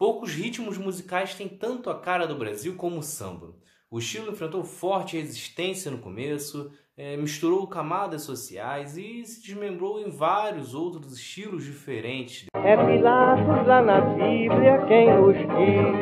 Poucos ritmos musicais têm tanto a cara do Brasil como o samba. O estilo enfrentou forte resistência no começo, é, misturou camadas sociais e se desmembrou em vários outros estilos diferentes. É Pilatos lá na Bíblia quem nos diz,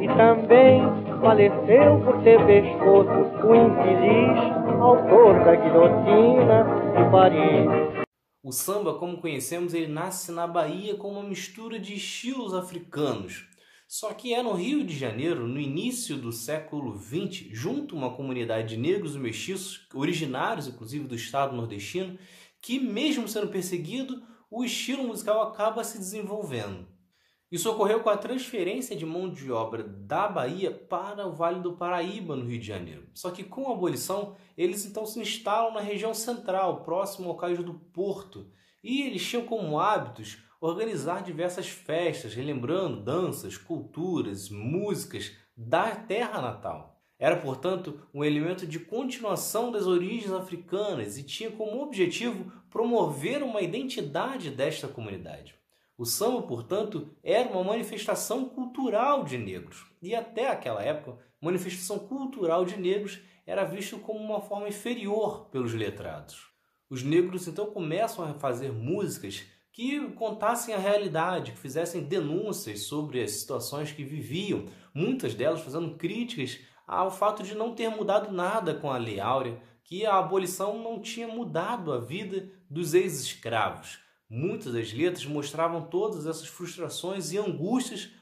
e também faleceu por ter pescoço o infeliz autor da guilhotina de Paris. O samba, como conhecemos, ele nasce na Bahia com uma mistura de estilos africanos. Só que é no Rio de Janeiro, no início do século XX, junto a uma comunidade de negros e mestiços, originários inclusive do estado nordestino, que mesmo sendo perseguido, o estilo musical acaba se desenvolvendo. Isso ocorreu com a transferência de mão de obra da Bahia para o Vale do Paraíba, no Rio de Janeiro. Só que com a abolição, eles então se instalam na região central, próximo ao Cais do Porto, e eles tinham como hábitos organizar diversas festas, relembrando danças, culturas, músicas da terra natal. Era, portanto, um elemento de continuação das origens africanas e tinha como objetivo promover uma identidade desta comunidade. O samba, portanto, era uma manifestação cultural de negros. E até aquela época, manifestação cultural de negros era visto como uma forma inferior pelos letrados. Os negros então começam a fazer músicas que contassem a realidade, que fizessem denúncias sobre as situações que viviam, muitas delas fazendo críticas ao fato de não ter mudado nada com a Lei Áurea, que a abolição não tinha mudado a vida dos ex-escravos. Muitas das letras mostravam todas essas frustrações e angústias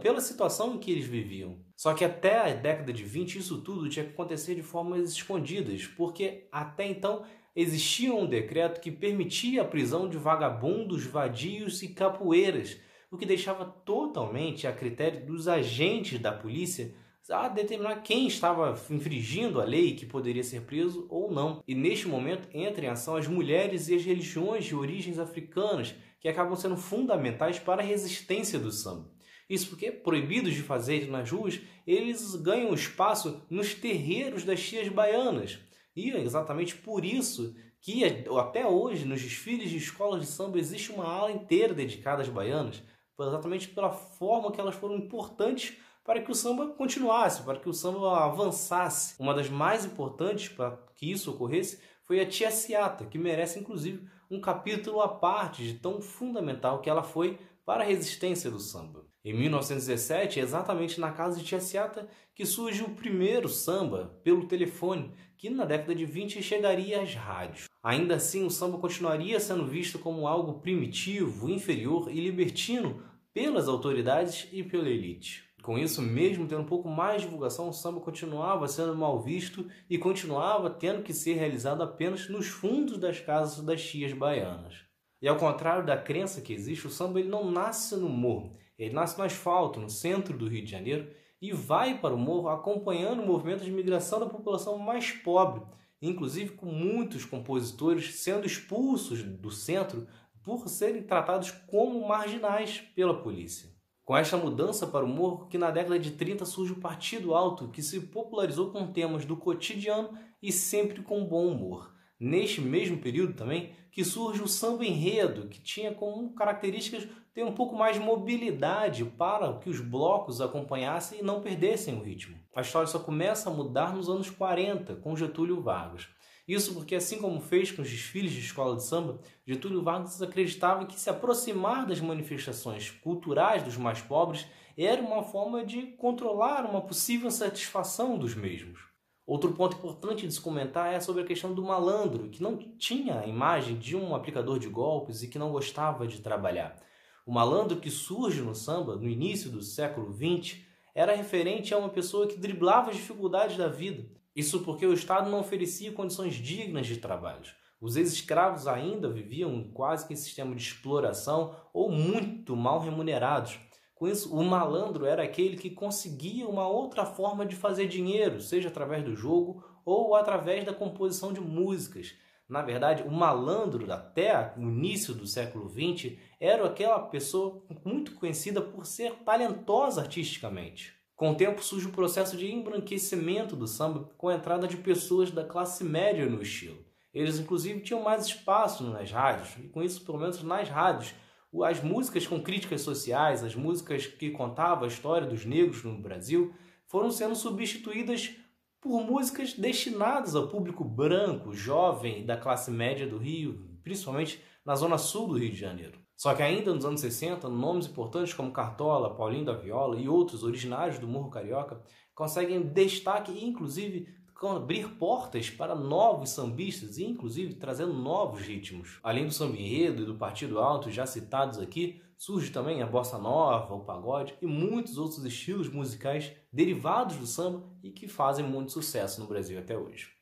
pela situação em que eles viviam. Só que até a década de 20 isso tudo tinha que acontecer de formas escondidas, porque até então existia um decreto que permitia a prisão de vagabundos, vadios e capoeiras, o que deixava totalmente a critério dos agentes da polícia a determinar quem estava infringindo a lei que poderia ser preso ou não. E neste momento entram em ação as mulheres e as religiões de origens africanas, que acabam sendo fundamentais para a resistência do samba. Isso porque, proibidos de fazer nas ruas, eles ganham espaço nos terreiros das tias baianas. E é exatamente por isso que até hoje nos desfiles de escolas de samba existe uma ala inteira dedicada às baianas, exatamente pela forma que elas foram importantes para que o samba continuasse, para que o samba avançasse. Uma das mais importantes para que isso ocorresse foi a Tia Ciata, que merece inclusive um capítulo à parte de tão fundamental que ela foi para a resistência do samba. Em 1917, é exatamente na casa de Tia Ciata que surge o primeiro samba pelo telefone, que na década de 20 chegaria às rádios. Ainda assim, o samba continuaria sendo visto como algo primitivo, inferior e libertino pelas autoridades e pela elite. Com isso, mesmo tendo um pouco mais de divulgação, o samba continuava sendo mal visto e continuava tendo que ser realizado apenas nos fundos das casas das tias baianas. E ao contrário da crença que existe, o samba ele não nasce no morro, ele nasce no asfalto, no centro do Rio de Janeiro, e vai para o morro acompanhando o movimento de migração da população mais pobre, inclusive com muitos compositores sendo expulsos do centro por serem tratados como marginais pela polícia. Com esta mudança para o morro, que na década de 30 surge o Partido Alto, que se popularizou com temas do cotidiano e sempre com bom humor. Neste mesmo período também que surge o samba enredo, que tinha como características ter um pouco mais de mobilidade para que os blocos acompanhassem e não perdessem o ritmo. A história só começa a mudar nos anos 40, com Getúlio Vargas. Isso porque, assim como fez com os desfiles de escola de samba, Getúlio Vargas acreditava que se aproximar das manifestações culturais dos mais pobres era uma forma de controlar uma possível satisfação dos mesmos. Outro ponto importante de se comentar é sobre a questão do malandro, que não tinha a imagem de um aplicador de golpes e que não gostava de trabalhar. O malandro que surge no samba no início do século XX era referente a uma pessoa que driblava as dificuldades da vida, isso porque o Estado não oferecia condições dignas de trabalho. Os ex-escravos ainda viviam quase que em sistema de exploração ou muito mal remunerados. Com isso, o malandro era aquele que conseguia uma outra forma de fazer dinheiro, seja através do jogo ou através da composição de músicas. Na verdade, o malandro, até o início do século XX, era aquela pessoa muito conhecida por ser talentosa artisticamente. Com o tempo surge o processo de embranquecimento do samba com a entrada de pessoas da classe média no estilo. Eles inclusive tinham mais espaço nas rádios, e com isso, pelo menos nas rádios, as músicas com críticas sociais, as músicas que contavam a história dos negros no Brasil, foram sendo substituídas por músicas destinadas ao público branco, jovem da classe média do Rio, principalmente na zona sul do Rio de Janeiro. Só que ainda nos anos 60, nomes importantes como Cartola, Paulinho da Viola e outros originários do Morro Carioca conseguem destaque e inclusive abrir portas para novos sambistas e inclusive trazendo novos ritmos. Além do samba enredo e do partido alto já citados aqui, surge também a bossa nova, o pagode e muitos outros estilos musicais derivados do samba e que fazem muito sucesso no Brasil até hoje.